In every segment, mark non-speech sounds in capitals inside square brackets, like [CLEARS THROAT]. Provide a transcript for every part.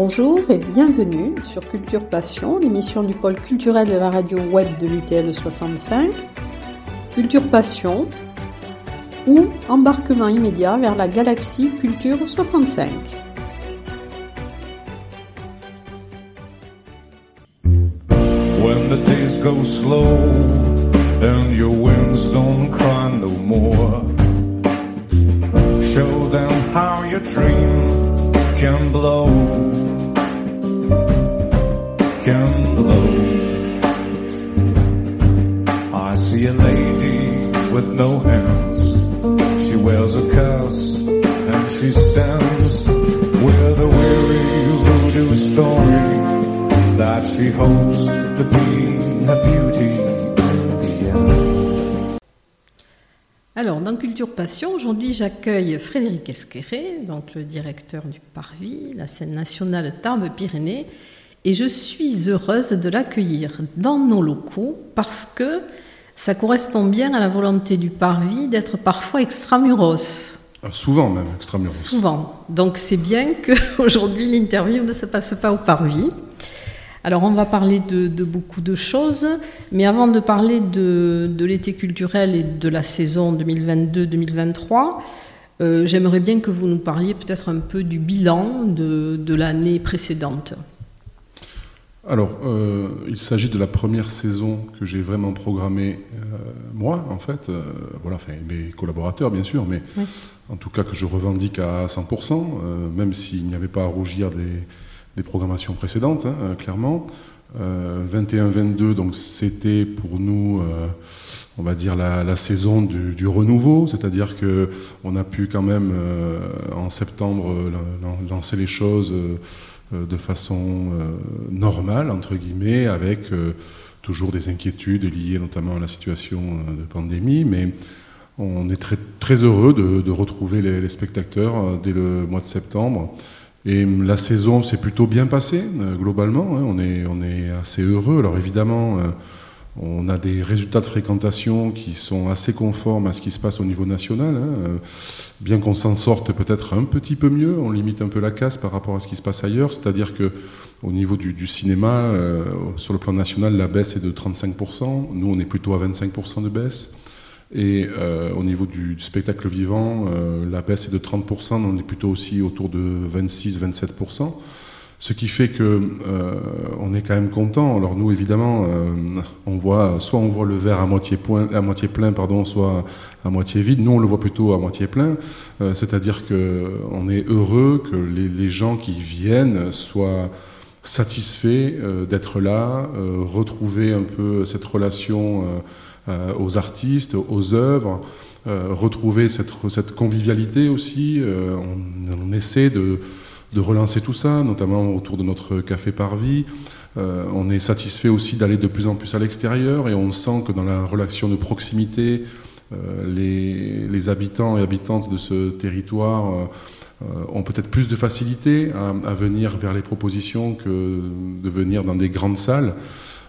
Bonjour et bienvenue sur Culture Passion, l'émission du pôle culturel de la radio web de l'UTL 65. Culture Passion ou embarquement immédiat vers la galaxie Culture 65. When the days go slow and your winds don't cry no more, show them how your dream can blow, can blow. I see a lady with no hands. She wears a curse and she stands with a weary voodoo story that she hopes to be a beauty the end. Alors, dans Culture Passion, aujourd'hui, j'accueille Frédéric Esqueré, donc le directeur du Parvis, la scène nationale Tarbes-Pyrénées, et je suis heureuse de l'accueillir dans nos locaux parce que ça correspond bien à la volonté du Parvis d'être parfois extramuros. Ah, Souvent même, extramuros. Souvent. Donc c'est bien qu'aujourd'hui [LAUGHS] l'interview ne se passe pas au Parvis. Alors on va parler de, de beaucoup de choses, mais avant de parler de, de l'été culturel et de la saison 2022-2023, euh, j'aimerais bien que vous nous parliez peut-être un peu du bilan de, de l'année précédente. Alors, euh, il s'agit de la première saison que j'ai vraiment programmée, euh, moi, en fait. euh, voilà, enfin, mes collaborateurs, bien sûr, mais Oui. en tout cas que je revendique à 100%, euh, même s'il n'y avait pas à rougir des, des programmations précédentes, hein, euh, clairement. Euh, 21-22, donc c'était pour nous, euh, on va dire, la, saison du, renouveau, c'est-à-dire que on a pu quand même, euh, en septembre, euh, lan- lancer les choses. euh, euh, de façon euh, normale, entre guillemets, avec euh, toujours des inquiétudes liées notamment à la situation euh, de pandémie, mais on est très, heureux de, retrouver les, spectateurs euh, dès le mois de septembre. Et la saison s'est plutôt bien passée, euh, globalement, hein, on, est, on est assez heureux. Alors évidemment, euh, on a des résultats de fréquentation qui sont assez conformes à ce qui se passe au niveau national. hein, euh, bien qu'on s'en sorte peut-être un petit peu mieux, on limite un peu la casse par rapport à ce qui se passe ailleurs. C'est-à-dire que au niveau du, cinéma, sur le plan national, la baisse est de 35%. Nous, on est plutôt à 25% de baisse. Et euh, au niveau du, spectacle vivant, euh, la baisse est de 30%. On est plutôt aussi autour de 26-27%. Ce qui fait que euh, on est quand même content. Alors nous, évidemment, euh, on voit soit on voit le verre à moitié, plein, pardon, soit à moitié vide. Nous, on le voit plutôt à moitié plein. C'est-à-dire que on est heureux que les, les gens qui viennent soient satisfaits d'être là, retrouver un peu cette relation aux artistes, aux œuvres, euh, retrouver cette, convivialité aussi. Euh, on, essaie de, relancer tout ça, notamment autour de notre café Parvis. Euh, on est satisfait aussi d'aller de plus en plus à l'extérieur et on sent que dans la relation de proximité, euh, les, habitants et habitantes de ce territoire euh, euh, ont peut-être plus de facilité à venir vers les propositions que de venir dans des grandes salles.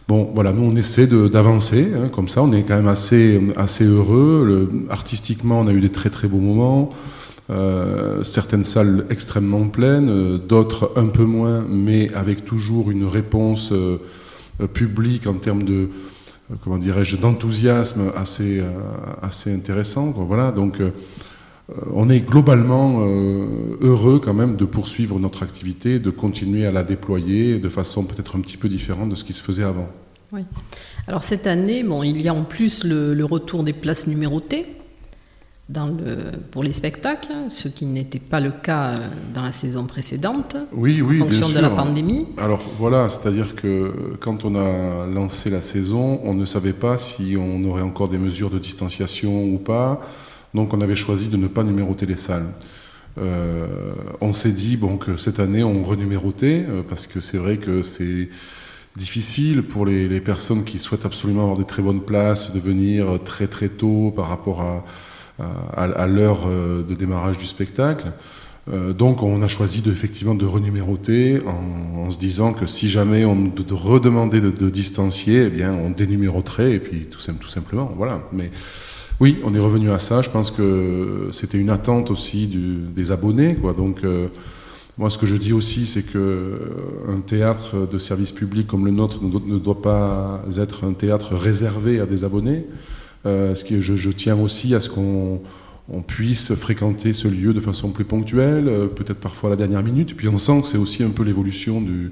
Bon, voilà, nous on essaie d'avancer, hein, comme ça, on est quand même assez, heureux. Artistiquement, on a eu des très très beaux moments. Euh, certaines salles extrêmement pleines, euh, d'autres un peu moins, mais avec toujours une réponse euh, publique en termes de, comment dirais-je, d'enthousiasme assez, intéressant. Voilà, donc on est globalement heureux quand même de poursuivre notre activité, de continuer à la déployer de façon peut-être un petit peu différente de ce qui se faisait avant. Alors cette année, bon, il y a en plus le, le retour des places numérotées dans le, pour les spectacles, ce qui n'était pas le cas euh, dans la saison précédente, Oui, oui, en fonction bien de la pandémie. Alors voilà, c'est-à-dire que quand on a lancé la saison, on ne savait pas si on aurait encore des mesures de distanciation ou pas. Donc on avait choisi de ne pas numéroter les salles. Euh, on s'est dit bon, que cette année on renumérotait euh, parce que c'est vrai que c'est difficile pour les, personnes qui souhaitent absolument avoir des très bonnes places de venir très très tôt par rapport à, à, l'heure euh, de démarrage du spectacle. Euh, donc on a choisi de, effectivement de renuméroter en, se disant que si jamais on de, de redemandait de, distancier, eh bien on dénuméroterait et puis tout, tout simplement, voilà. Mais oui, on est revenu à ça. Je pense que c'était une attente aussi des abonnés, quoi. Donc euh, Moi, ce que je dis aussi, c'est que un théâtre de service public comme le nôtre ne doit pas être un théâtre réservé à des abonnés. ce qui, je, tiens aussi à ce qu'on on puisse fréquenter ce lieu de façon plus ponctuelle, peut-être parfois à la dernière minute. puis on sent que c'est aussi un peu l'évolution du,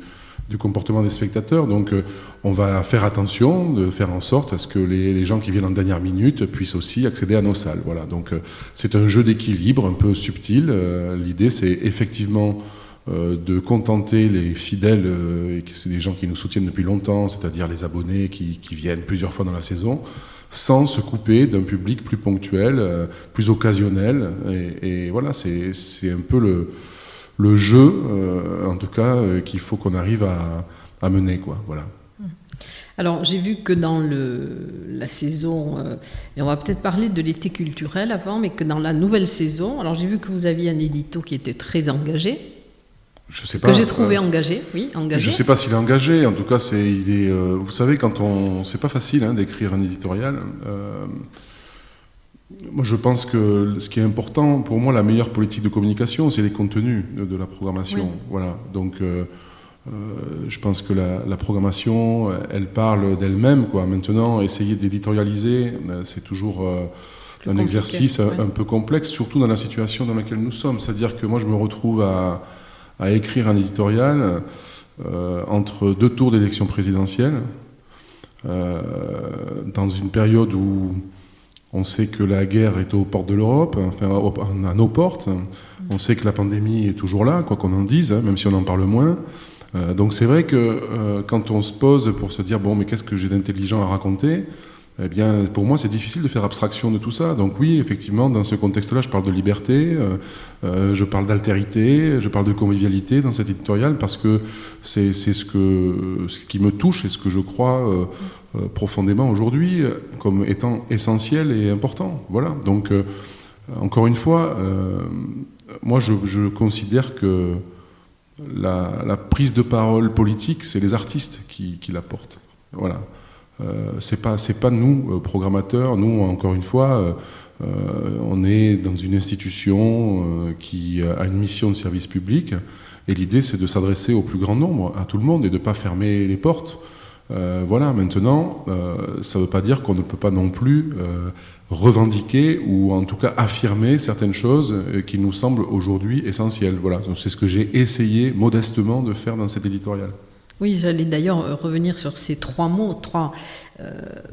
comportement des spectateurs. Donc euh, on va faire attention de faire en sorte à ce que les, gens qui viennent en dernière minute puissent aussi accéder à nos salles. Voilà. Donc euh, c'est un jeu d'équilibre un peu subtil. Euh, l'idée c'est effectivement de contenter les fidèles et c'est les gens qui nous soutiennent depuis longtemps, c'est-à-dire les abonnés qui, viennent plusieurs fois dans la saison, sans se couper d'un public plus ponctuel, plus occasionnel. et voilà, c'est un peu le le jeu, euh, en tout cas, euh, qu'il faut qu'on arrive à, mener. Quoi, voilà. Alors j'ai vu que dans le, la saison, euh, et on va peut-être parler de l'été culturel avant, mais que dans la nouvelle saison, alors j'ai vu que vous aviez un édito qui était très engagé. Je sais pas. Que j'ai trouvé engagé, oui, engagé. Je ne sais pas s'il est engagé. En tout cas, c'est, il est. vous savez, quand on, c'est pas facile hein, d'écrire un éditorial. Moi, je pense que ce qui est important, pour moi, la meilleure politique de communication, c'est les contenus de, la programmation. Voilà. Donc, euh, euh, je pense que la, programmation, elle parle d'elle-même. Quoi. Maintenant, essayer d'éditorialiser, euh, c'est toujours un exercice un peu complexe, surtout dans la situation dans laquelle nous sommes. C'est-à-dire que moi, je me retrouve à, à écrire un éditorial entre deux tours d'élection présidentielle, dans une période où on sait que la guerre est aux portes de l'Europe, enfin à nos portes. On sait que la pandémie est toujours là, quoi qu'on en dise, hein, même si on en parle moins. Euh, donc c'est vrai que euh, quand on se pose pour se dire bon mais qu'est-ce que j'ai d'intelligent à raconter, eh bien, pour moi, c'est difficile de faire abstraction de tout ça. Donc oui, effectivement, dans ce contexte-là, je parle de liberté, euh, euh, je parle d'altérité, je parle de convivialité dans cet éditorial parce que c'est ce, que, qui me touche et ce que je crois euh, profondément aujourd'hui comme étant essentiel et important. Voilà. Donc, encore une fois, moi, je, considère que la, prise de parole politique, c'est les artistes qui, qui la portent. Voilà. Euh, c'est pas pas nous euh, programmateurs. Nous encore une fois, euh, on est dans une institution qui a une mission de service public. Et l'idée, c'est de s'adresser au plus grand nombre, à tout le monde, et de pas fermer les portes. voilà, maintenant, ça ne veut pas dire qu'on ne peut pas non plus revendiquer ou en tout cas affirmer certaines choses qui nous semblent aujourd'hui essentielles. Voilà, c'est ce que j'ai essayé modestement de faire dans cet éditorial. Oui, j'allais d'ailleurs euh, revenir sur ces trois mots, trois euh,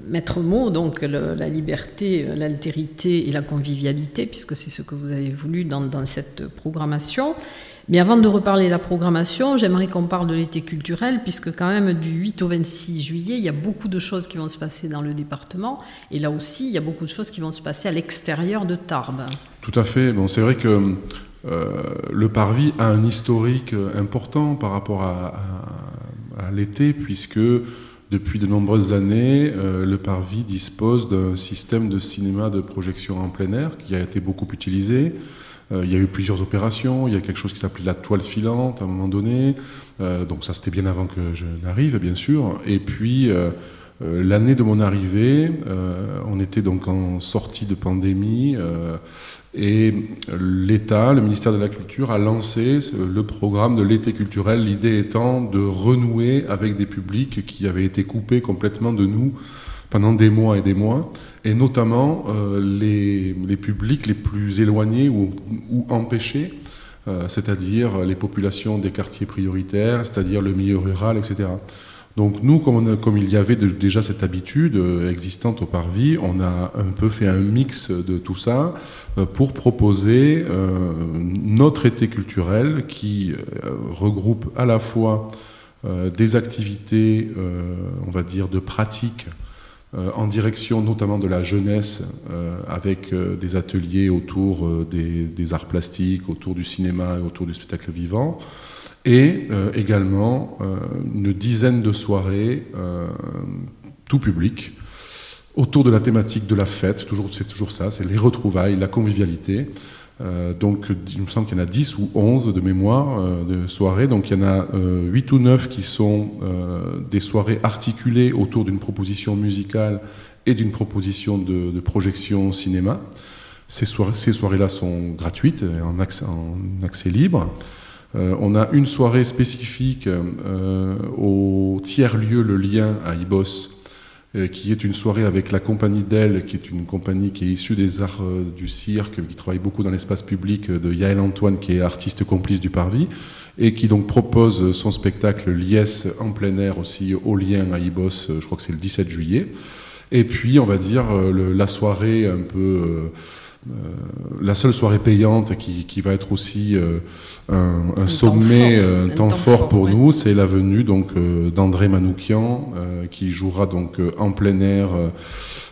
maîtres mots, donc la liberté, euh, l'altérité et la convivialité, puisque c'est ce que vous avez voulu dans, cette programmation. Mais avant de reparler de la programmation, j'aimerais qu'on parle de l'été culturel, puisque quand même du 8 au 26 juillet, il y a beaucoup de choses qui vont se passer dans le département, et là aussi, il y a beaucoup de choses qui vont se passer à l'extérieur de Tarbes. Tout à fait. Bon, c'est vrai que le Parvis a un historique important par rapport à à l'été, puisque depuis de nombreuses années, euh, le Parvis dispose d'un système de cinéma de projection en plein air qui a été beaucoup utilisé. Euh, il y a eu plusieurs opérations, il y a quelque chose qui s'appelait la toile filante à un moment donné, euh, donc ça c'était bien avant que je n'arrive bien sûr. Et puis l'année de mon arrivée, on était donc en sortie de pandémie et l'État, le ministère de la Culture, a lancé le programme de l'été culturel, l'idée étant de renouer avec des publics qui avaient été coupés complètement de nous pendant des mois et des mois, et notamment euh, les, publics les plus éloignés ou, empêchés, euh, c'est-à-dire les populations des quartiers prioritaires, c'est-à-dire le milieu rural, etc. Donc nous, comme, il y avait déjà cette habitude euh, existante au Parvis, on a un peu fait un mix de tout ça euh, pour proposer euh, notre été culturel qui regroupe à la fois des activités, on va dire, de pratique en direction notamment de la jeunesse, avec des ateliers autour des, des, arts plastiques, autour du cinéma et autour du spectacle vivant et euh, également euh, une dizaine de soirées, euh, tout public, autour de la thématique de la fête, toujours, c'est toujours ça, c'est les retrouvailles, la convivialité. donc il me semble qu'il y en a 10 ou 11 de mémoire de soirées, donc il y en a 8 ou 9 qui sont des soirées articulées autour d'une proposition musicale et d'une proposition de, de, projection cinéma. Ces soirées-là sont gratuites, en en accès libre. On a une soirée spécifique au tiers-lieu Le Lien à Ibos, qui est une soirée avec la compagnie d'Elle, qui est une compagnie qui est issue des arts du cirque, qui travaille beaucoup dans l'espace public, de Yael Antoine, qui est artiste complice du Parvis, et qui donc propose son spectacle Liesse en plein air aussi au lien à Ibos, je crois que c'est le 17 juillet. Et puis, on va dire, la soirée un peu... la seule soirée payante qui, va être aussi un, sommet, un, temps, fort, pour nous, c'est la venue donc d'André Manoukian, qui jouera donc en plein air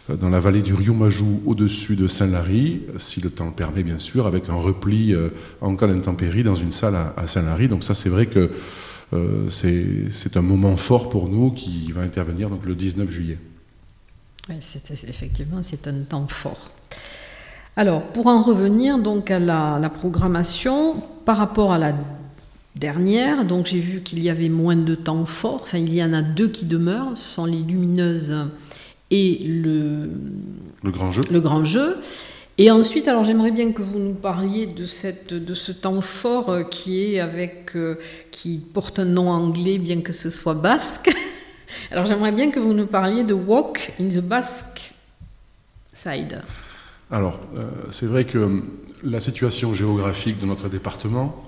dans la vallée du Riomajou au-dessus de Saint-Lary, si le temps le permet bien sûr, avec un repli euh, en cas d'intempérie dans une salle à, Saint-Lary. Donc ça c'est vrai que euh, c'est un moment fort pour nous qui va intervenir donc, le 19 juillet. Oui, effectivement c'est un temps fort. Alors pour en revenir donc à la, la programmation, par rapport à la dernière, donc j'ai vu qu'il y avait moins de temps fort, enfin il y en a deux qui demeurent, ce sont les lumineuses et le, le grand jeu. Le grand jeu. Et ensuite, alors j'aimerais bien que vous nous parliez de, cette, de ce temps fort euh, qui est avec, euh, qui porte un nom anglais, bien que ce soit basque. [LAUGHS] Alors j'aimerais bien que vous nous parliez de Walk in the Basque Side. Alors, euh, c'est vrai que la situation géographique de notre département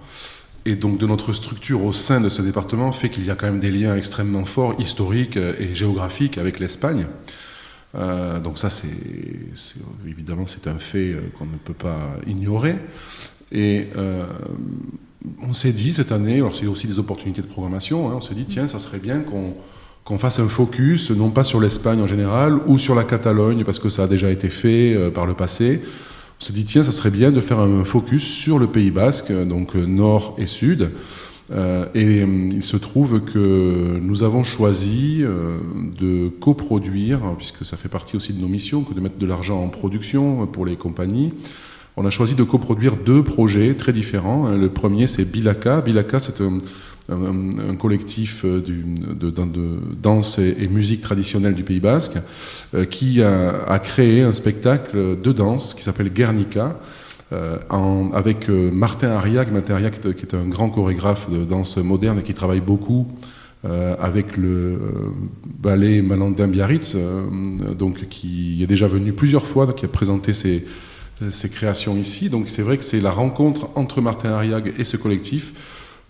et donc de notre structure au sein de ce département fait qu'il y a quand même des liens extrêmement forts, historiques et géographiques avec l'Espagne. Euh, donc ça, c'est évidemment c'est un fait euh, qu'on ne peut pas ignorer. Et euh, on s'est dit cette année, alors c'est aussi des opportunités de programmation, hein, on s'est dit tiens, ça serait bien qu'on fasse un focus, non pas sur l'Espagne en général, ou sur la Catalogne, parce que ça a déjà été fait par le passé. On s'est dit, tiens, ça serait bien de faire un focus sur le Pays basque, donc nord et sud, euh, et euh, il se trouve que nous avons choisi euh, de coproduire, puisque ça fait partie aussi de nos missions, que de mettre de l'argent en production pour les compagnies. On a choisi de coproduire deux projets très différents. Le premier, c'est Bilaka. Bilaka, c'est un, collectif de, danse et, musique traditionnelle du Pays Basque qui a, créé un spectacle de danse qui s'appelle Guernica euh, avec euh, Martin Ariag, Martin Ariag qui est un grand chorégraphe de danse moderne et qui travaille beaucoup euh, avec le ballet Malandin Biarritz, donc qui est déjà venu plusieurs fois, qui a présenté ses, ses créations ici. Donc c'est vrai que c'est la rencontre entre Martin Ariag et ce collectif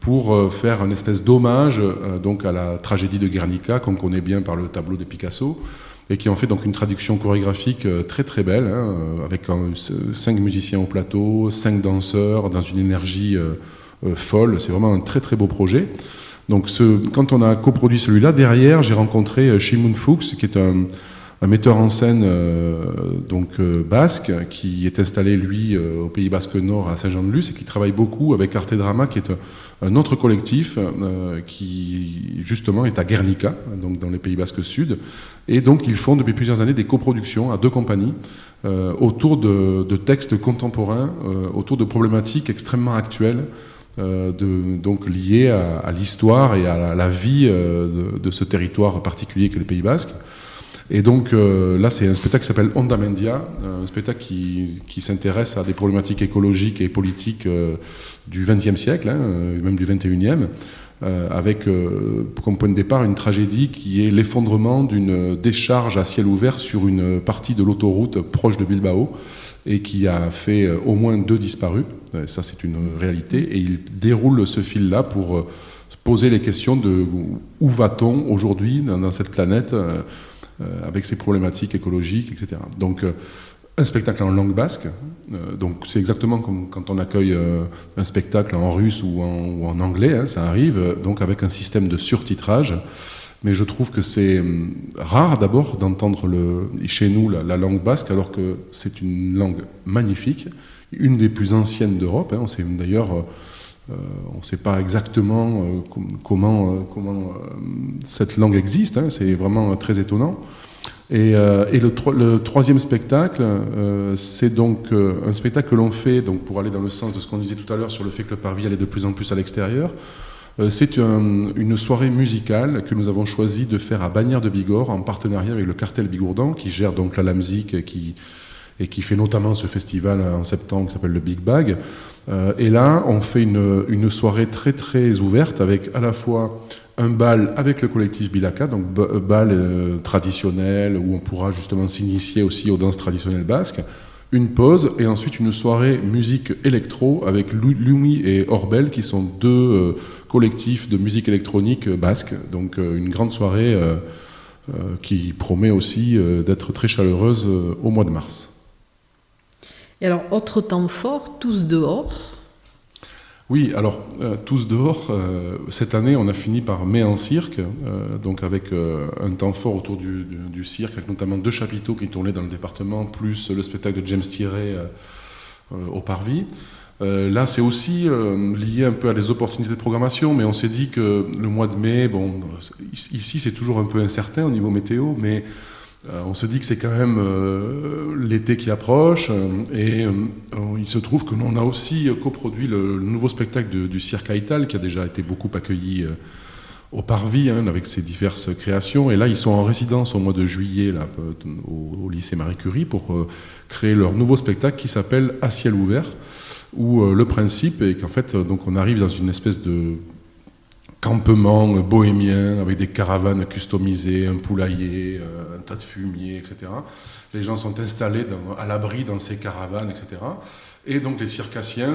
pour faire une espèce d'hommage donc à la tragédie de Guernica qu'on connaît bien par le tableau de Picasso et qui ont fait donc une traduction chorégraphique euh, très très belle, hein, euh, avec cinq musiciens au plateau, cinq danseurs, dans une énergie euh, folle. C'est vraiment un très très beau projet. Donc quand on a coproduit celui-là, derrière j'ai rencontré Shimon Fuchs, qui est un, un metteur en scène donc basque qui est installé lui au Pays Basque Nord à Saint-Jean-de-Luz et qui travaille beaucoup avec Arte Drama qui est un, autre collectif qui justement est à Guernica donc dans les Pays Basques Sud et donc ils font depuis plusieurs années des coproductions à deux compagnies euh, autour de, textes contemporains, euh, autour de problématiques extrêmement actuelles, euh, de, donc liées à, l'histoire et à la, vie de, ce territoire particulier que le Pays Basque. Et donc là, c'est un spectacle qui s'appelle Onda Mendia, un spectacle qui, s'intéresse à des problématiques écologiques et politiques du XXe siècle, hein, même du XXIe. Euh, avec euh, comme point de départ une tragédie qui est l'effondrement d'une décharge à ciel ouvert sur une partie de l'autoroute proche de Bilbao et qui a fait euh, au moins deux disparus. Ça, c'est une réalité. Et il déroule ce fil-là pour poser les questions de où va-t-on aujourd'hui dans, cette planète avec ses problématiques écologiques, etc. Donc, un spectacle en langue basque. Euh, donc c'est exactement comme quand on accueille euh, un spectacle en russe ou en, anglais, hein, ça arrive, euh, donc avec un système de surtitrage. Mais je trouve que c'est hum, rare d'abord d'entendre chez nous la, langue basque, alors que c'est une langue magnifique, une des plus anciennes d'Europe. Hein. on sait d'ailleurs, on ne sait pas exactement comment, comment cette langue existe. Hein. c'est vraiment très étonnant. Et, euh, le, troisième spectacle, euh, c'est donc euh, un spectacle que l'on fait donc pour aller dans le sens de ce qu'on disait tout à l'heure sur le fait que le parvis allait de plus en plus à l'extérieur. c'est une soirée musicale que nous avons choisi de faire à Bagnères de Bigorre en partenariat avec le cartel Bigourdan qui gère donc la Lamzik qui, et qui fait notamment ce festival en septembre qui s'appelle le Big Bag. et là, on fait une, soirée très très ouverte avec à la fois un bal avec le collectif Bilaka, donc bal traditionnel où on pourra justement s'initier aussi aux danses traditionnelles basques, une pause et ensuite une soirée musique électro avec Lumi et Orbel qui sont deux collectif de musique électronique basque. Donc euh, une grande soirée euh, euh, qui promet aussi d'être très chaleureuse au mois de mars. Et alors, autre temps fort, tous dehors oui, alors tous dehors. cette année, on a fini par Mai en cirque, donc avec un temps fort autour du, cirque, avec notamment deux chapiteaux qui tournaient dans le département, plus le spectacle de James Thierry au Parvis. Euh, là, c'est aussi euh, lié un peu à des opportunités de programmation, mais on s'est dit que le mois de mai, bon, ici c'est toujours un peu incertain au niveau météo, mais euh, on se dit que c'est quand même l'été qui approche, et il se trouve que l'on a aussi coproduit le, nouveau spectacle du Cirque Haïtal, qui a déjà été beaucoup accueilli au Parvis, hein, avec ses diverses créations. Et là, ils sont en résidence au mois de juillet là, au, au lycée Marie Curie pour créer leur nouveau spectacle qui s'appelle À ciel ouvert où euh, le principe est qu'en fait, euh, donc on arrive dans une espèce de campement bohémien avec des caravanes customisées, un poulailler, euh, un tas de fumier, etc. Les gens sont installés à l'abri dans ces caravanes, etc. Et donc les circassiens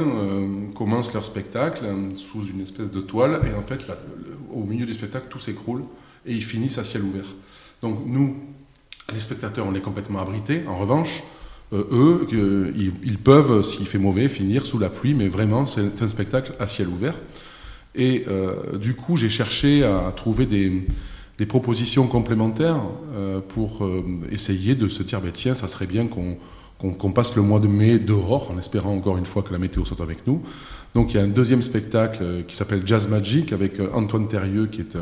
commencent leur spectacle sous une espèce de toile, et en fait, au milieu du spectacle, tout s'écroule, et ils finissent à ciel ouvert. Donc nous, les spectateurs, on est complètement abrités. En revanche, euh, eux, ils, peuvent, s'il fait mauvais, finir sous la pluie, mais vraiment, c'est un spectacle à ciel ouvert. Et euh, du coup, j'ai cherché à trouver des, propositions complémentaires euh, pour essayer de se dire, bah, tiens, ça serait bien qu'on passe le mois de mai dehors, en espérant encore une fois que la météo soit avec nous. Donc il y a un deuxième spectacle qui s'appelle Jazz Magic avec Antoine Terrieux, qui est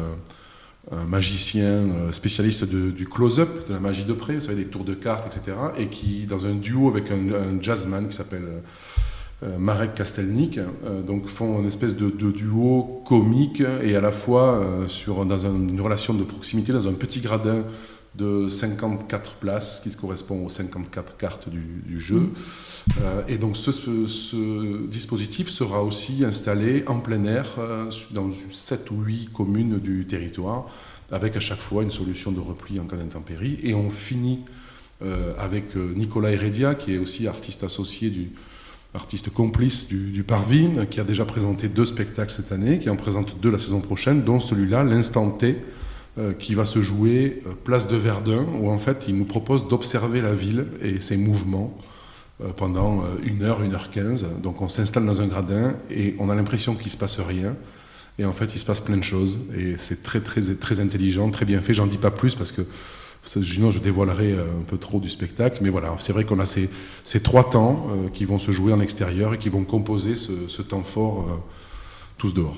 un magicien euh, spécialiste du close-up, de la magie de près, vous savez, des tours de cartes, etc., et qui, dans un duo avec un, jazzman qui s'appelle euh, Marek Kastelnik, euh, donc font une espèce de, duo comique et à la fois sur, dans une relation de proximité, dans un petit gradin de 54 places, qui correspond aux 54 cartes du, jeu. Et donc ce, dispositif sera aussi installé en plein air dans 7 ou 8 communes du territoire, avec à chaque fois une solution de repli en cas d'intempérie. Et on finit euh, avec euh, Nicolas Heredia, qui est aussi artiste associé du artiste complice du, Parvis, qui a déjà présenté deux spectacles cette année, qui en présente deux la saison prochaine, dont celui-là, L'Instant T, euh, qui va se jouer place de Verdun, où en fait il nous propose d'observer la ville et ses mouvements pendant une heure, une heure quinze. Donc on s'installe dans un gradin et on a l'impression qu'il ne se passe rien. Et en fait, il se passe plein de choses. Et c'est très, très, très intelligent, très bien fait. J'en dis pas plus parce que sinon je dévoilerai euh, un peu trop du spectacle. Mais voilà, c'est vrai qu'on a ces, ces, trois temps euh, qui vont se jouer en extérieur et qui vont composer ce, ce temps fort euh, tous dehors.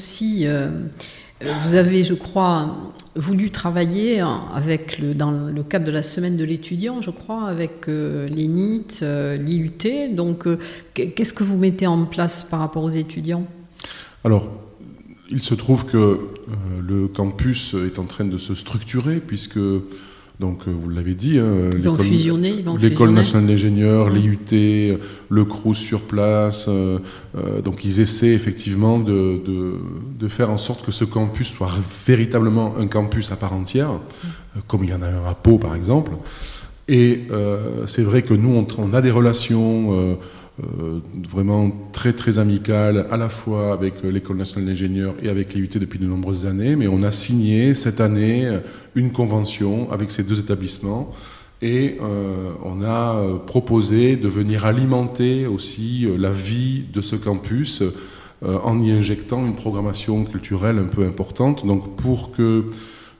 Aussi, euh, vous avez, je crois, voulu travailler avec le, dans le cadre de la semaine de l'étudiant, je crois, avec euh, l'ENIT, euh, l'IUT. Donc, qu'est-ce que vous mettez en place par rapport aux étudiants? Alors, il se trouve que le campus est en train de se structurer, puisque donc, euh, vous l'avez dit, hein, l'école nationale d'ingénieurs, l'IUT, le CRUS sur place. Euh, euh, donc, ils essaient effectivement de, de, faire en sorte que ce campus soit véritablement un campus à part entière, comme il y en a un à Pau, par exemple. Et c'est vrai que nous, on, a des relations vraiment très très amical à la fois avec l'école nationale d'ingénieurs et avec l'IUT depuis de nombreuses années, mais on a signé cette année une convention avec ces deux établissements et on a proposé de venir alimenter aussi la vie de ce campus en y injectant une programmation culturelle un peu importante. Donc pour que euh,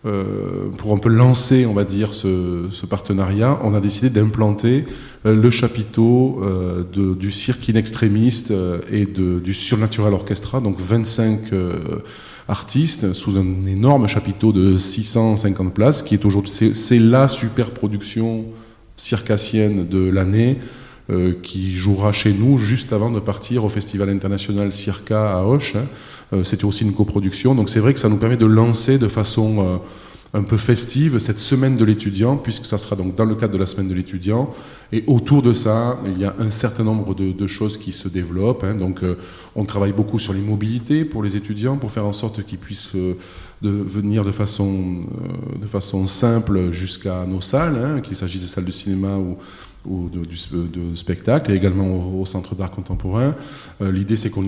pour un peu lancer, on va dire, ce, partenariat, on a décidé d'implanter euh, le chapiteau euh, du cirque in extrémiste et du Surnatural Orchestra, donc 25 artistes sous un énorme chapiteau de 650 places, qui est aujourd'hui, c'est la super production circassienne de l'année. qui jouera chez nous juste avant de partir au Festival international Circa à. Hein. Euh, c'était aussi une coproduction. Donc c'est vrai que ça nous permet de lancer de façon euh, un peu festive cette semaine de l'étudiant, puisque ça sera donc dans le cadre de la semaine de l'étudiant. Et autour de ça, il y a un certain nombre de, choses qui se développent. Hein. Donc, euh, on travaille beaucoup sur les mobilités pour les étudiants, pour faire en sorte qu'ils puissent venir de façon, de façon simple jusqu'à nos salles, hein, qu'il s'agisse des salles de cinéma ou, ou de, de, spectacle, et également au, Centre d'art contemporain. Euh, l'idée, c'est qu'on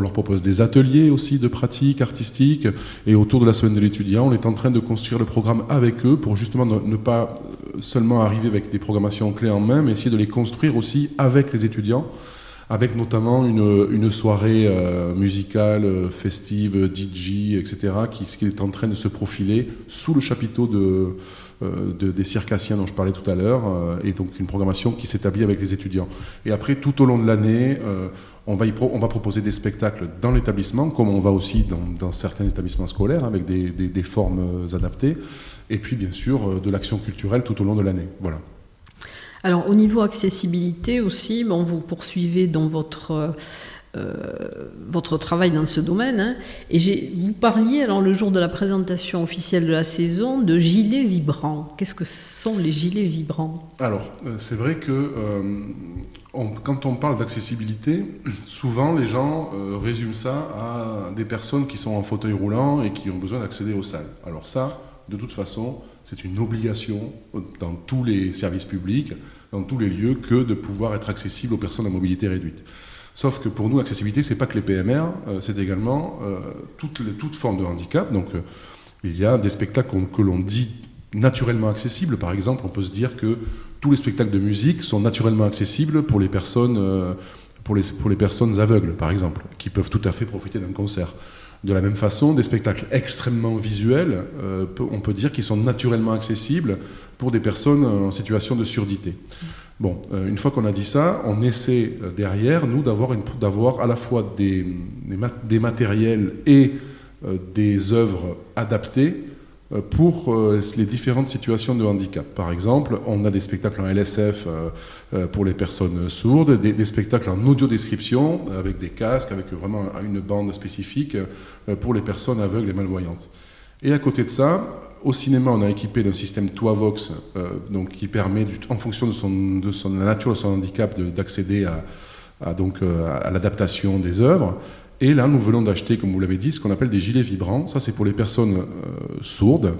leur propose des ateliers aussi de pratique artistique, et autour de la semaine de l'étudiant, on est en train de construire le programme avec eux pour justement ne, pas seulement arriver avec des programmations clés en main, mais essayer de les construire aussi avec les étudiants avec notamment une, une soirée euh, musicale, euh, festive, DJ, etc., qui, qui, est en train de se profiler sous le chapiteau de, euh, des circassiens dont je parlais tout à l'heure, euh, et donc une programmation qui s'établit avec les étudiants. Et après, tout au long de l'année, euh, on va, on va, proposer des spectacles dans l'établissement, comme on va aussi dans, certains établissements scolaires, avec des, des, formes adaptées, et puis bien sûr de l'action culturelle tout au long de l'année. Voilà. Alors au niveau accessibilité aussi, bon, vous poursuivez dans votre votre travail dans ce domaine. Hein. Et vous parliez, alors le jour de la présentation officielle de la saison, de gilets vibrants. Qu'est-ce que sont les gilets vibrants? Alors, euh, c'est vrai que euh, quand on parle d'accessibilité, [CLEARS THROAT] souvent les gens résument ça à des personnes qui sont en fauteuil roulant et qui ont besoin d'accéder aux salles. Alors ça, de toute façon, c'est une obligation dans tous les services publics, dans tous les lieux, que de pouvoir être accessible aux personnes à mobilité réduite. Sauf que pour nous, l'accessibilité, c'est pas que les PMR, euh, c'est également euh, toutes les, toute forme de handicap. Donc, euh, il y a des spectacles que l'on dit naturellement accessibles. Par exemple, on peut se dire que tous les spectacles de musique sont naturellement accessibles pour les personnes, pour les, pour les personnes aveugles, par exemple, qui peuvent tout à fait profiter d'un concert. De la même façon, des spectacles extrêmement visuels, on peut dire qu'ils sont naturellement accessibles pour des personnes en situation de surdité. Bon, euh, une fois qu'on a dit ça, on essaie euh, derrière, nous, d'avoir à la fois des, des, matériels et euh, des œuvres adaptées pour les différentes situations de handicap. Par exemple, on a des spectacles en LSF pour les personnes sourdes, des, des spectacles en audio-description avec des casques, avec vraiment une bande spécifique pour les personnes aveugles et malvoyantes. Et à côté de ça, au cinéma, on a équipé d'un système Toavox, euh, donc qui permet, en fonction de, la nature de son handicap, d'accéder euh, à l'adaptation des œuvres. Et là, nous venons d'acheter, comme vous l'avez dit, ce qu'on appelle des gilets vibrants. Ça, c'est pour les personnes euh, sourdes,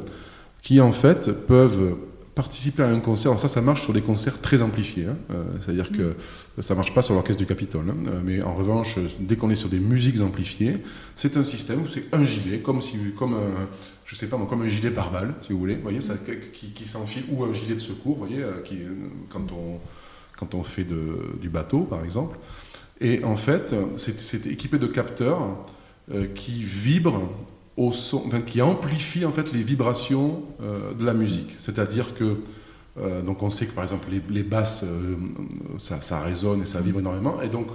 qui en fait peuvent participer à un concert. Alors ça, ça marche sur des concerts très amplifiés. Hein. C'est-à-dire que ça ne marche pas sur l'orchestre du Capitole. Hein. mais en revanche, dès qu'on est sur des musiques amplifiées, c'est un système où c'est un gilet, comme, si, comme un je sais pas, comme un gilet pare-balles, si vous voulez, voyez, ça, qui, qui s'enfile, ou un gilet de secours, voyez, euh, qui, quand, on, quand on fait de, du bateau, par exemple. Et en fait, c'est équipé de capteurs euh, qui vibrent au son, enfin, qui amplifient en fait les vibrations euh, de la musique. C'est-à-dire que donc on sait que par exemple les, les basses, ça, ça, résonne et ça vibre énormément, et donc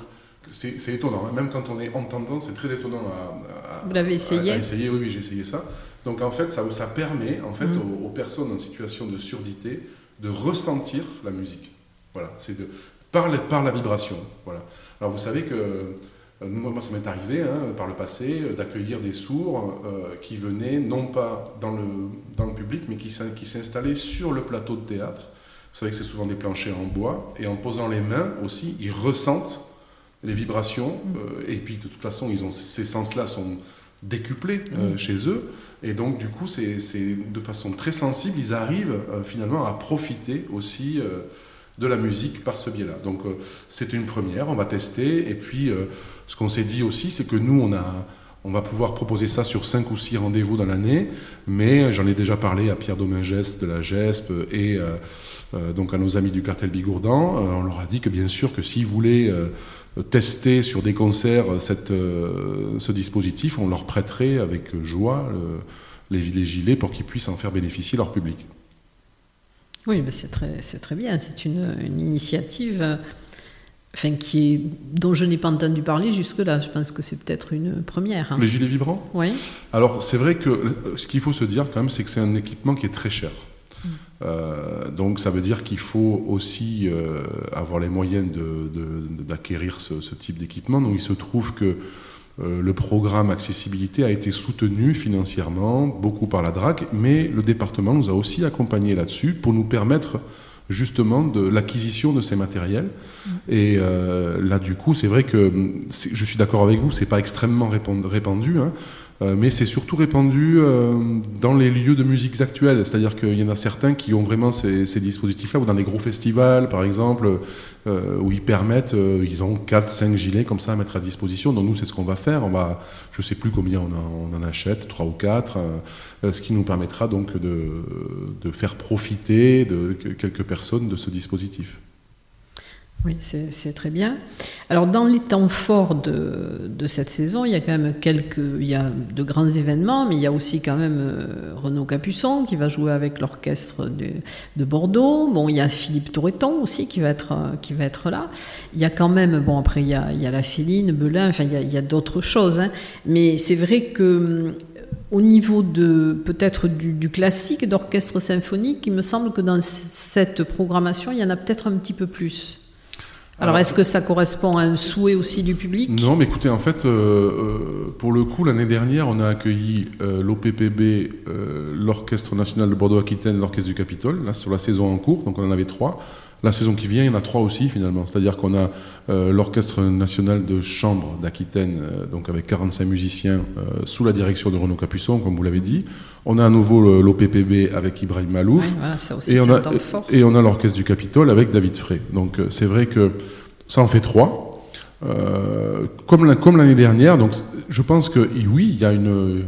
c'est étonnant. Hein. Même quand on est entendant, c'est très étonnant à, Vous l'avez essayé à, essayer, oui, oui j'ai essayé ça. Donc en fait, ça, ça permet en fait, mm. aux, personnes en situation de surdité de ressentir la musique. Voilà, c'est de par, par la vibration. Voilà. Alors vous savez que euh, moi, ça m'est arrivé hein, par le passé euh, d'accueillir des sourds euh, qui venaient non pas dans le, dans le public, mais qui, qui s'installaient sur le plateau de théâtre. Vous savez que c'est souvent des planchers en bois, et en posant les mains aussi, ils ressentent les vibrations, mm. et puis de toute façon, ils ont, ces sens-là sont décuplés mm. chez eux. Et donc, du coup, c'est de façon très sensible, ils arrivent euh, finalement à profiter aussi euh, de la musique par ce biais-là. Donc c'est une première, on va tester. Et puis ce qu'on s'est dit aussi, c'est que nous, on a on va pouvoir proposer ça sur 5 ou 6 rendez-vous dans l'année, mais j'en ai déjà parlé à Pierre Domingès de la GESP et euh, euh, donc à nos amis du cartel Bigourdan. Euh, on leur a dit que bien sûr que s'ils voulaient tester sur des concerts ce dispositif, on leur prêterait avec joie les, les, gilets pour qu'ils puissent en faire bénéficier leur public. Oui, c'est très, très, bien. C'est une, une initiative enfin, qui est, dont je n'ai pas entendu parler jusque-là. Je pense que c'est peut-être une première. Hein. Les gilets vibrants? Oui. Alors, c'est vrai que ce qu'il faut se dire quand même, c'est que c'est un équipement qui est très cher. Mm. Euh, donc ça veut dire qu'il faut aussi euh, avoir les moyens d'acquérir ce, type d'équipement. Donc il se trouve que euh, le programme accessibilité a été soutenu financièrement, beaucoup par la DRAC, mais le département nous a aussi accompagnés là-dessus pour nous permettre justement de l'acquisition de ces matériels. Et euh, là, du coup, c'est vrai que je suis d'accord avec vous, c'est pas extrêmement répandu, hein, mais c'est surtout répandu euh, dans les lieux de musique actuels. C'est-à-dire qu'il y en a certains qui ont vraiment ces, dispositifs-là, ou dans les gros festivals, par exemple, euh, où ils permettent, ils ont 4-5 gilets comme ça à mettre à disposition. Donc nous, c'est ce qu'on va faire. On va, je ne sais plus combien on, en achète, 3 ou 4, ce qui nous permettra donc de, de faire profiter de quelques personnes de ce dispositif. Oui, c'est très bien. Alors, dans les temps forts de, cette saison, il y a quand même quelques. Il y a de grands événements, mais il y a aussi quand même euh, Renaud Capuçon qui va jouer avec l'orchestre de, de, Bordeaux. Bon, il y a Philippe Toreton aussi qui va être, euh, qui va être là. Il y a quand même. Bon, après, il y a, il y a la Féline, Belin, enfin, il y a, d'autres choses. Hein. Mais c'est vrai que au niveau de peut-être du, classique d'orchestre symphonique, il me semble que dans cette programmation, il y en a peut-être un petit peu plus. Alors, est-ce que ça correspond à un souhait aussi du public? Non, mais écoutez, en fait, euh, euh, pour le coup, l'année dernière, on a accueilli euh, l'OPPB, l'Orchestre national de Bordeaux-Aquitaine, l'Orchestre du Capitole, là, sur la saison en cours, donc on en avait trois. La saison qui vient, il y en a trois aussi finalement. C'est-à-dire qu'on a euh, l'Orchestre national de chambre d'Aquitaine, euh, donc avec 45 musiciens euh, sous la direction de Renaud Capuçon, comme vous l'avez dit. On a à nouveau l'OPPB avec Ibrahim Malouf. et, on a, et on a l'Orchestre du Capitole avec David Frey. Donc c'est vrai que ça en fait trois. comme l'année dernière, donc je pense que oui, il y a une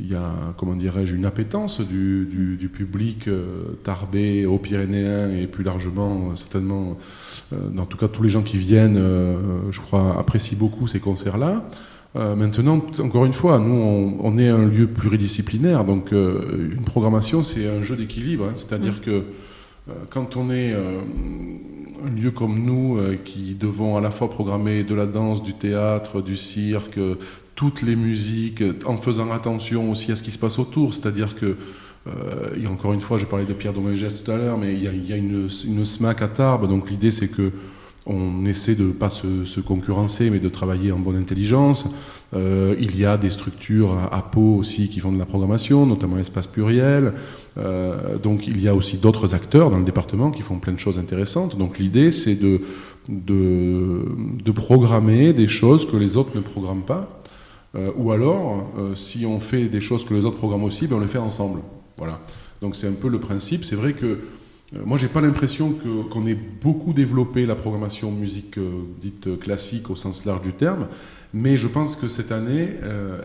il y a, comment dirais-je, une appétence du, du, public euh, tarbé aux Pyrénéens et plus largement, euh, certainement, euh, en tout cas tous les gens qui viennent, je crois, apprécient beaucoup ces concerts-là. Maintenant, encore une fois, nous, on, est un lieu pluridisciplinaire, donc une programmation, c'est un jeu d'équilibre, hein. c'est-à-dire que quand on est un lieu comme nous, qui devons à la fois programmer de la danse, du théâtre, du cirque, toutes les musiques, en faisant attention aussi à ce qui se passe autour. C'est-à-dire que, euh, encore une fois, je parlais de Pierre Domingès tout à l'heure, mais il y a, une, une, SMAC à Tarbes, donc l'idée c'est que on essaie de ne pas se, concurrencer, mais de travailler en bonne intelligence. Euh, il y a des structures à, Pau aussi qui font de la programmation, notamment Espace Pluriel. Euh, donc il y a aussi d'autres acteurs dans le département qui font plein de choses intéressantes. Donc l'idée c'est de, de, programmer des choses que les autres ne programment pas. Euh, ou alors, si on fait des choses que les autres programment aussi, ben on les fait ensemble. Voilà. Donc c'est un peu le principe. C'est vrai que moi, j'ai pas l'impression qu'on ait beaucoup développé la programmation musique dite classique au sens large du terme, mais je pense que cette année,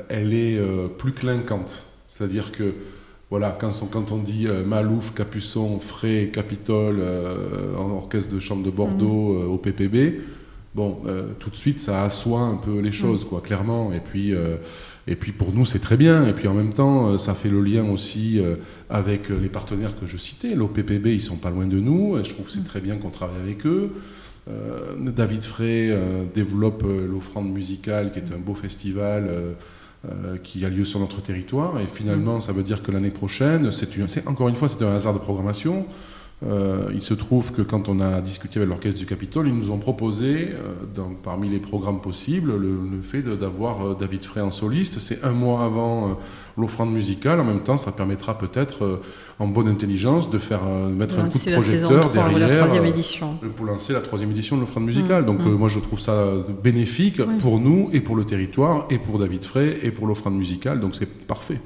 elle est plus clinquante. C'est-à-dire que, voilà, quand on, quand on dit Malouf, Capuçon, Fray, Capitole, en orchestre de chambre de Bordeaux, mmh. au PPB, bon, euh, tout de suite, ça assoit un peu les choses, quoi, clairement. Et puis, euh, et puis pour nous, c'est très bien. Et puis en même temps, euh, ça fait le lien aussi avec les partenaires que je citais. L'OPPB, ils sont pas loin de nous. Et je trouve que c'est très bien qu'on travaille avec eux. David Frey développe l'offrande musicale, qui est un beau festival. qui a lieu sur notre territoire et finalement ça veut dire que l'année prochaine c'est encore une fois c'est un hasard de programmation euh, il se trouve que quand on a discuté avec l'Orchestre du Capitole, ils nous ont proposé, euh, parmi les programmes possibles, le, fait d'avoir euh, David Frey en soliste. C'est un mois avant l'offrande musicale. En même temps, ça permettra peut-être, en bonne intelligence, de faire mettre un coup de projecteur derrière la troisième édition. pour lancer la troisième édition de l'offrande musicale. Mmh, Donc mmh. moi, je trouve ça bénéfique pour nous et pour le territoire et pour David Frey et pour l'offrande musicale. Donc c'est parfait.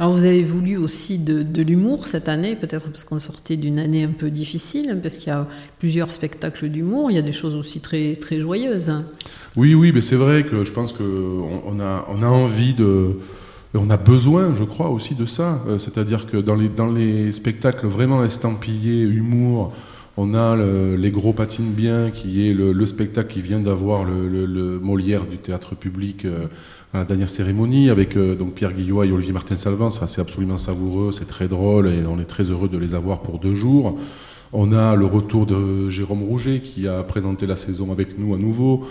Alors vous avez voulu aussi de, de l'humour cette année, peut-être parce qu'on sortait d'une année un peu difficile, parce qu'il y a plusieurs spectacles d'humour, il y a des choses aussi très, très joyeuses. Oui, oui, mais c'est vrai que je pense qu'on on a, on a envie de... On a besoin, je crois, aussi de ça. Euh, C'est-à-dire que dans les, dans les spectacles vraiment estampillés, humour, on a le- Les Gros Patinent Bien, qui est le, le spectacle qui vient d'avoir le, Molière du théâtre public euh, à la dernière cérémonie, avec euh, Pierre Guillois et Olivier Martin-Salvin. Ça, c'est absolument savoureux, c'est très drôle, et on est très heureux de les avoir pour deux jours. On a le retour de Jérôme Rouget, qui a présenté la saison avec nous à nouveau,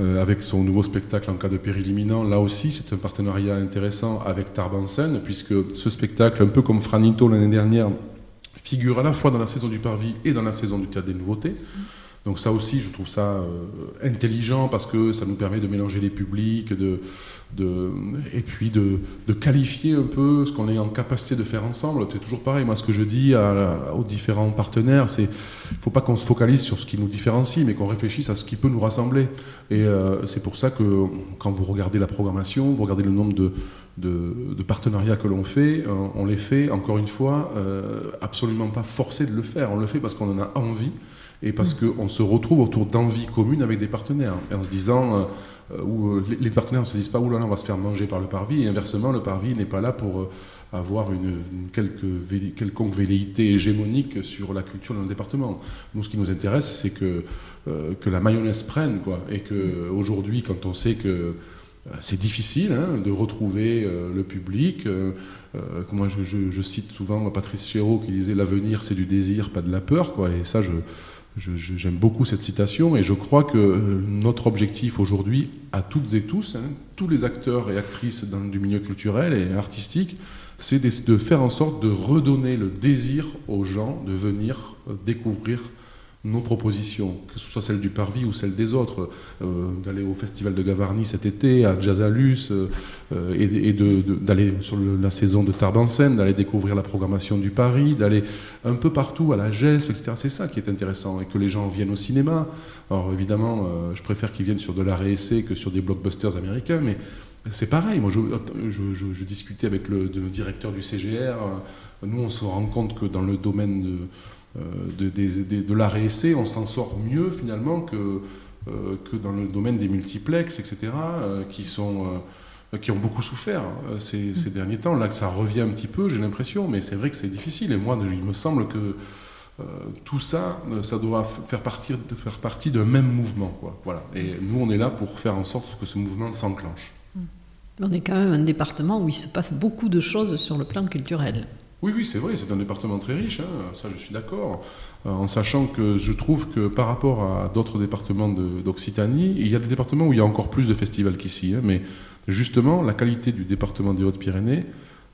euh, avec son nouveau spectacle en cas de péril imminent. Là aussi, c'est un partenariat intéressant avec Tarbansen, puisque ce spectacle, un peu comme Franito l'année dernière, figure à la fois dans la saison du Parvis et dans la saison du Théâtre des Nouveautés. Donc ça aussi, je trouve ça euh, intelligent parce que ça nous permet de mélanger les publics, de, de, et puis de, de qualifier un peu ce qu'on est en capacité de faire ensemble. C'est toujours pareil, moi ce que je dis à aux différents partenaires, c'est il ne faut pas qu'on se focalise sur ce qui nous différencie, mais qu'on réfléchisse à ce qui peut nous rassembler. Et euh, c'est pour ça que quand vous regardez la programmation, vous regardez le nombre de, de, de partenariats que l'on fait, euh, on les fait, encore une fois, euh, absolument pas forcé de le faire. On le fait parce qu'on en a envie et parce qu'on se retrouve autour d'envies communes avec des partenaires. Et en se disant, euh, où euh, les- partenaires ne se disent pas, oulala, on va se faire manger par le parvis, et inversement, le parvis n'est pas là pour euh, avoir une, quelconque velléité hégémonique sur la culture dans le département. Nous, ce qui nous intéresse, c'est que, euh, que la mayonnaise prenne, quoi, et que aujourd'hui, quand on sait que euh, c'est difficile hein, de retrouver euh, le public. euh, euh, je, je- cite souvent Patrice Chéreau qui disait L'avenir, c'est du désir, pas de la peur. Quoi. Et ça, je- j'aime beaucoup cette citation. Et je crois que euh, notre objectif aujourd'hui, à toutes et tous, hein, tous les acteurs et actrices dans- du milieu culturel et artistique, c'est de, faire en sorte de redonner le désir aux gens de venir euh, découvrir nos propositions, que ce soit celle du Parvis ou celle des autres, euh, d'aller au Festival de Gavarnie cet été, à Jazzalus, euh, euh, et, d'aller sur la saison de Tarbansen, d'aller découvrir la programmation du Paris, d'aller un peu partout à la GESP, etc. C'est ça qui est intéressant, et que les gens viennent au cinéma. Alors évidemment, je préfère qu'ils viennent sur de l'art et essai que sur des blockbusters américains, mais c'est pareil. Moi, je, discutais avec le, le directeur du CGR. Nous, on se rend compte que dans le domaine de, euh, de, de l'art et essai, on s'en sort mieux finalement que, euh, que dans le domaine des multiplex, etc., euh, qui, sont, qui ont beaucoup souffert euh, ces, ces derniers temps. Là, que ça revient un petit peu, j'ai l'impression, mais c'est vrai que c'est difficile. Et moi, il me semble que euh, tout ça, ça doit faire, partir, de faire partie d'un même mouvement. Quoi. Voilà. Et nous, on est là pour faire en sorte que ce mouvement s'enclenche. On est quand même un département où il se passe beaucoup de choses sur le plan culturel. Oui, oui, c'est vrai, c'est un département très riche, hein, ça je suis d'accord, Euh, en sachant que je trouve que par rapport à d'autres départements d'Occitanie, il y a des départements où il y a encore plus de festivals qu'ici, hein, mais justement, la qualité du département des Hautes-Pyrénées,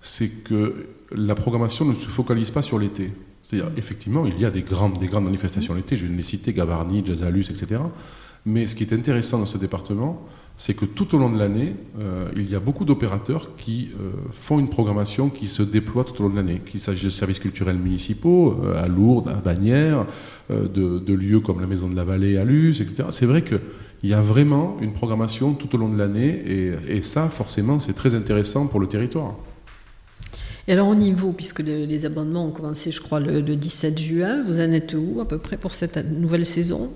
c'est que la programmation ne se focalise pas sur l'été. C'est-à-dire, effectivement, il y a des grandes, des grandes manifestations l'été, je viens de les citer, Gavarnie, Jazzalus, etc. Mais ce qui est intéressant dans ce département, c'est que tout au long de l'année, euh, il y a beaucoup d'opérateurs qui euh, font une programmation qui se déploie tout au long de l'année, qu'il s'agisse de services culturels municipaux, euh, à Lourdes, à Bagnères, de, lieux comme la Maison de la Vallée à Luce, etc. C'est vrai qu'il y a vraiment une programmation tout au long de l'année, et, ça, forcément, c'est très intéressant pour le territoire. Et alors au niveau, puisque le- les abonnements ont commencé, je crois, le, le 17 juin, vous en êtes où à peu près pour cette nouvelle saison?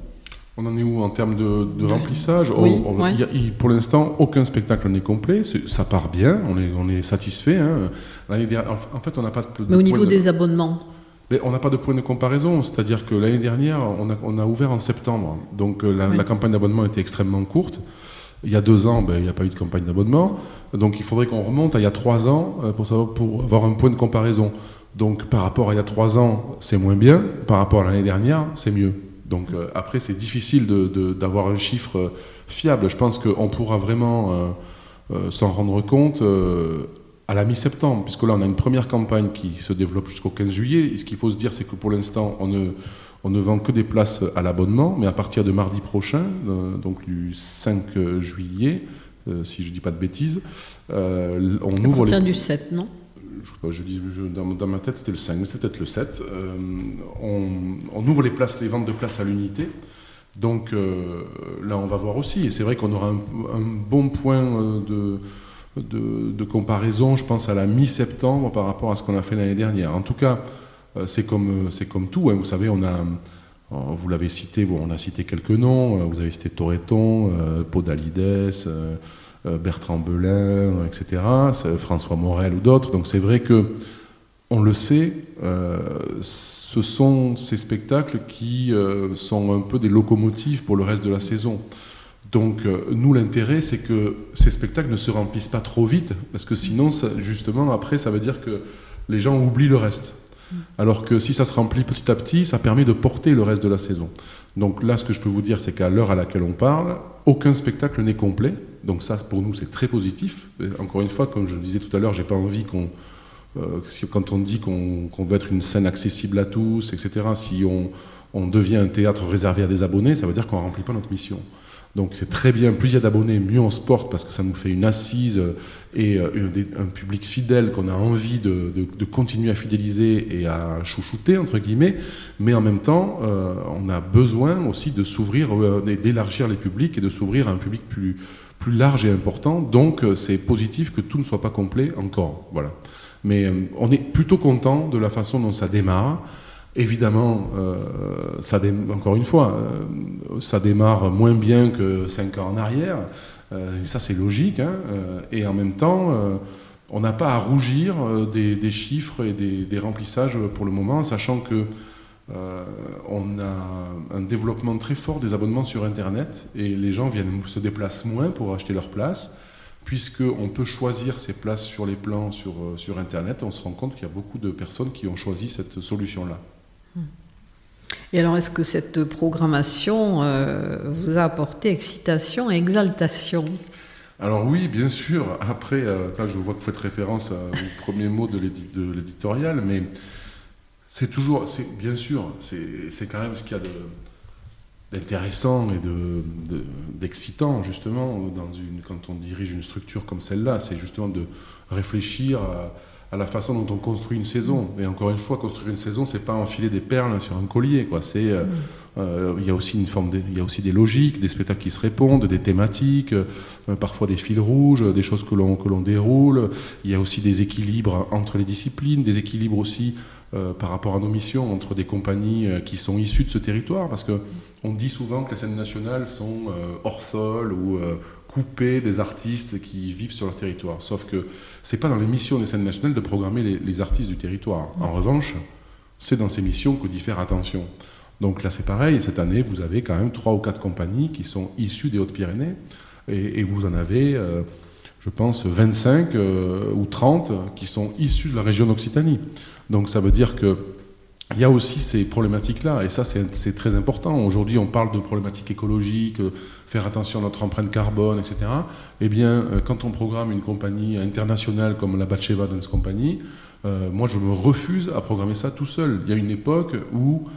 On en est où en termes de, de remplissage Oui, on- ouais. il y a- il- Pour l'instant, aucun spectacle n'est complet. Ça part bien, on est, on est satisfait. hein. Dernière- en fait, on n'a pas de, de Mais au niveau de- des abonnements Mais on n'a pas de point de comparaison, c'est-à-dire que l'année dernière, on a, on a ouvert en septembre, donc euh, la, Oui. la campagne d'abonnement était extrêmement courte. Il y a deux ans, ben, il n'y a pas eu de campagne d'abonnement, donc il faudrait qu'on remonte à il y a trois ans euh, pour, savoir, pour avoir un point de comparaison. Donc par rapport à il y a trois ans, c'est moins bien, par rapport à l'année dernière, c'est mieux. Donc euh, après, c'est difficile d'avoir un chiffre euh, fiable. Je pense qu'on pourra vraiment euh, s'en rendre compte à la mi-septembre, puisque là, on a une première campagne qui se développe jusqu'au 15 juillet. Et ce qu'il faut se dire, c'est que pour l'instant, on ne, on ne vend que des places à l'abonnement, mais à partir de mardi prochain, donc du 5 juillet, si je ne dis pas de bêtises, on à ouvre partir les du 7, non? Dans, ma tête c'était le 5, mais c'est peut-être le 7. Euh, on, ouvre les places, les ventes de places à l'unité. Donc euh, là, on va voir aussi. Et c'est vrai qu'on aura un, bon point euh, de, comparaison, je pense, à la mi-septembre par rapport à ce qu'on a fait l'année dernière. En tout cas, c'est comme, comme tout. Hein. Vous savez, on a, vous l'avez cité, on a cité quelques noms. Vous avez cité Toreton, Podalides, Bertrand Belin, etc., François Morel ou d'autres. Donc c'est vrai que on le sait, euh, ce sont ces spectacles qui euh, sont un peu des locomotives pour le reste de la saison. Donc euh, nous, l'intérêt, c'est que ces spectacles ne se remplissent pas trop vite, parce que sinon, justement, après, ça veut dire que les gens oublient le reste. Alors que si ça se remplit petit à petit, ça permet de porter le reste de la saison. Donc là, ce que je peux vous dire, c'est qu'à l'heure à laquelle on parle, aucun spectacle n'est complet. Donc ça, pour nous, c'est très positif. encore une fois, comme je le disais tout à l'heure, j'ai pas envie qu'on euh, quand on dit qu'on veut être une scène accessible à tous, etc., si on, devient un théâtre réservé à des abonnés, ça veut dire qu'on ne remplit pas notre mission. Donc c'est très bien, plus il y a d'abonnés, mieux on se porte parce que ça nous fait une assise et euh, un, public fidèle qu'on a envie de, continuer à fidéliser et à chouchouter, entre guillemets. Mais en même temps, euh, on a besoin aussi de s'ouvrir, d'élargir les publics et de s'ouvrir à un public plus, plus large et important. Donc c'est positif que tout ne soit pas complet encore. Voilà. Mais euh, on est plutôt content de la façon dont ça démarre. Évidemment, euh, ça encore une fois, euh, ça démarre moins bien que 5 ans en arrière. et ça, c'est logique. Hein, et en même temps, on n'a pas à rougir des, chiffres et des, remplissages pour le moment, sachant que on a un développement très fort des abonnements sur Internet et les gens viennent se déplacent moins pour acheter leur place puisqu'on peut choisir ses places sur les plans sur, euh, sur Internet, on se rend compte qu'il y a beaucoup de personnes qui ont choisi cette solution-là. Et alors, est-ce que cette programmation euh, vous a apporté excitation et exaltation? Alors oui, bien sûr. Après, euh, je vois que vous faites référence au [LAUGHS] premier mot de l'éditorial, mais c'est toujours, bien sûr, c'est quand même ce qu'il y a de, d'intéressant et d'excitant, de, justement, dans une, quand on dirige une structure comme celle-là. C'est justement de réfléchir à, la façon dont on construit une saison. Et encore une fois, construire une saison, c'est pas enfiler des perles sur un collier. Quoi. C'est, euh, euh, il y a aussi une forme, il y a aussi des logiques, des spectacles qui se répondent, des thématiques, euh, parfois des fils rouges, des choses que l'on, que l'on déroule. Il y a aussi des équilibres entre les disciplines, des équilibres aussi par rapport à nos missions entre des compagnies qui sont issues de ce territoire, parce que on dit souvent que les scènes nationales sont hors sol ou euh, coupées des artistes qui vivent sur leur territoire. Sauf que c'est pas dans les missions des scènes nationales de programmer les, artistes du territoire. En revanche, c'est dans ces missions que d'y faire attention. Donc là, c'est pareil. Cette année, vous avez quand même trois ou quatre compagnies qui sont issues des Hautes-Pyrénées, et, vous en avez, euh, je pense, 25 ou 30 qui sont issues de la région d'Occitanie. Donc ça veut dire que il y a aussi ces problématiques-là, et ça c'est très important. Aujourd'hui, on parle de problématiques écologiques, euh, faire attention à notre empreinte carbone, etc. Eh bien, euh, quand on programme une compagnie internationale comme la Batcheva Dance Company, euh, moi je me refuse à programmer ça tout seul. Il y a une époque où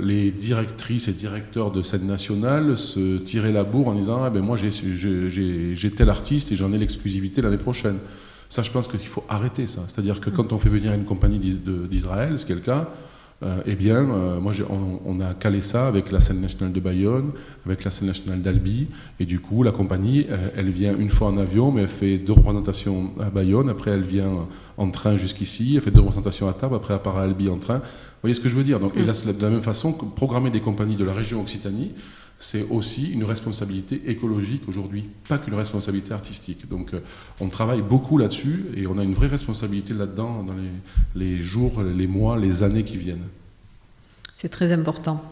les directrices et directeurs de scène nationale se tiraient la bourre en disant ah ben moi j'ai tel artiste et j'en ai l'exclusivité l'année prochaine. Ça, je pense qu'il faut arrêter ça. C'est-à-dire que quand on fait venir une compagnie d'Israël, ce qui est le cas, euh, eh bien, euh, moi, on, a calé ça avec la scène nationale de Bayonne, avec la scène nationale d'Albi, et du coup, la compagnie, euh, elle vient une fois en avion, mais elle fait deux représentations à Bayonne, après elle vient en train jusqu'ici, elle fait deux représentations à table, après elle part à Albi en train. Vous voyez ce que je veux dire? Donc, Et là, c'est de la même façon que programmer des compagnies de la région Occitanie, c'est aussi une responsabilité écologique aujourd'hui, pas qu'une responsabilité artistique. Donc euh, on travaille beaucoup là-dessus et on a une vraie responsabilité là-dedans dans les, jours, les mois, les années qui viennent. C'est très important.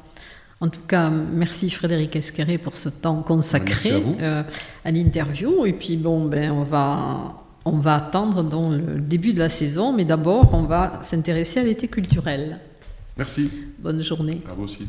En tout cas, merci Frédéric Esqueré pour ce temps consacré à, euh, à l'interview. Et puis bon, ben on va on va attendre dans le début de la saison, mais d'abord on va s'intéresser à l'été culturel. Merci. Bonne journée. À vous aussi.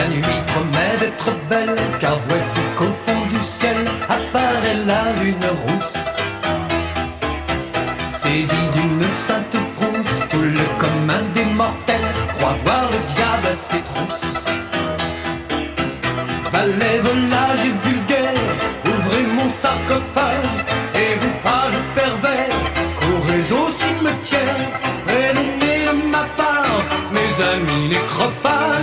La nuit promet d'être belle, car voici qu'au fond du ciel apparaît la lune rousse. Saisie d'une sainte frousse, tout le commun des mortels croit voir le diable à ses trousses. Valet, volage et vulgaire, ouvrez mon sarcophage et vous pages pervers, courez au cimetière, prévenez de ma part mes amis nécrophages.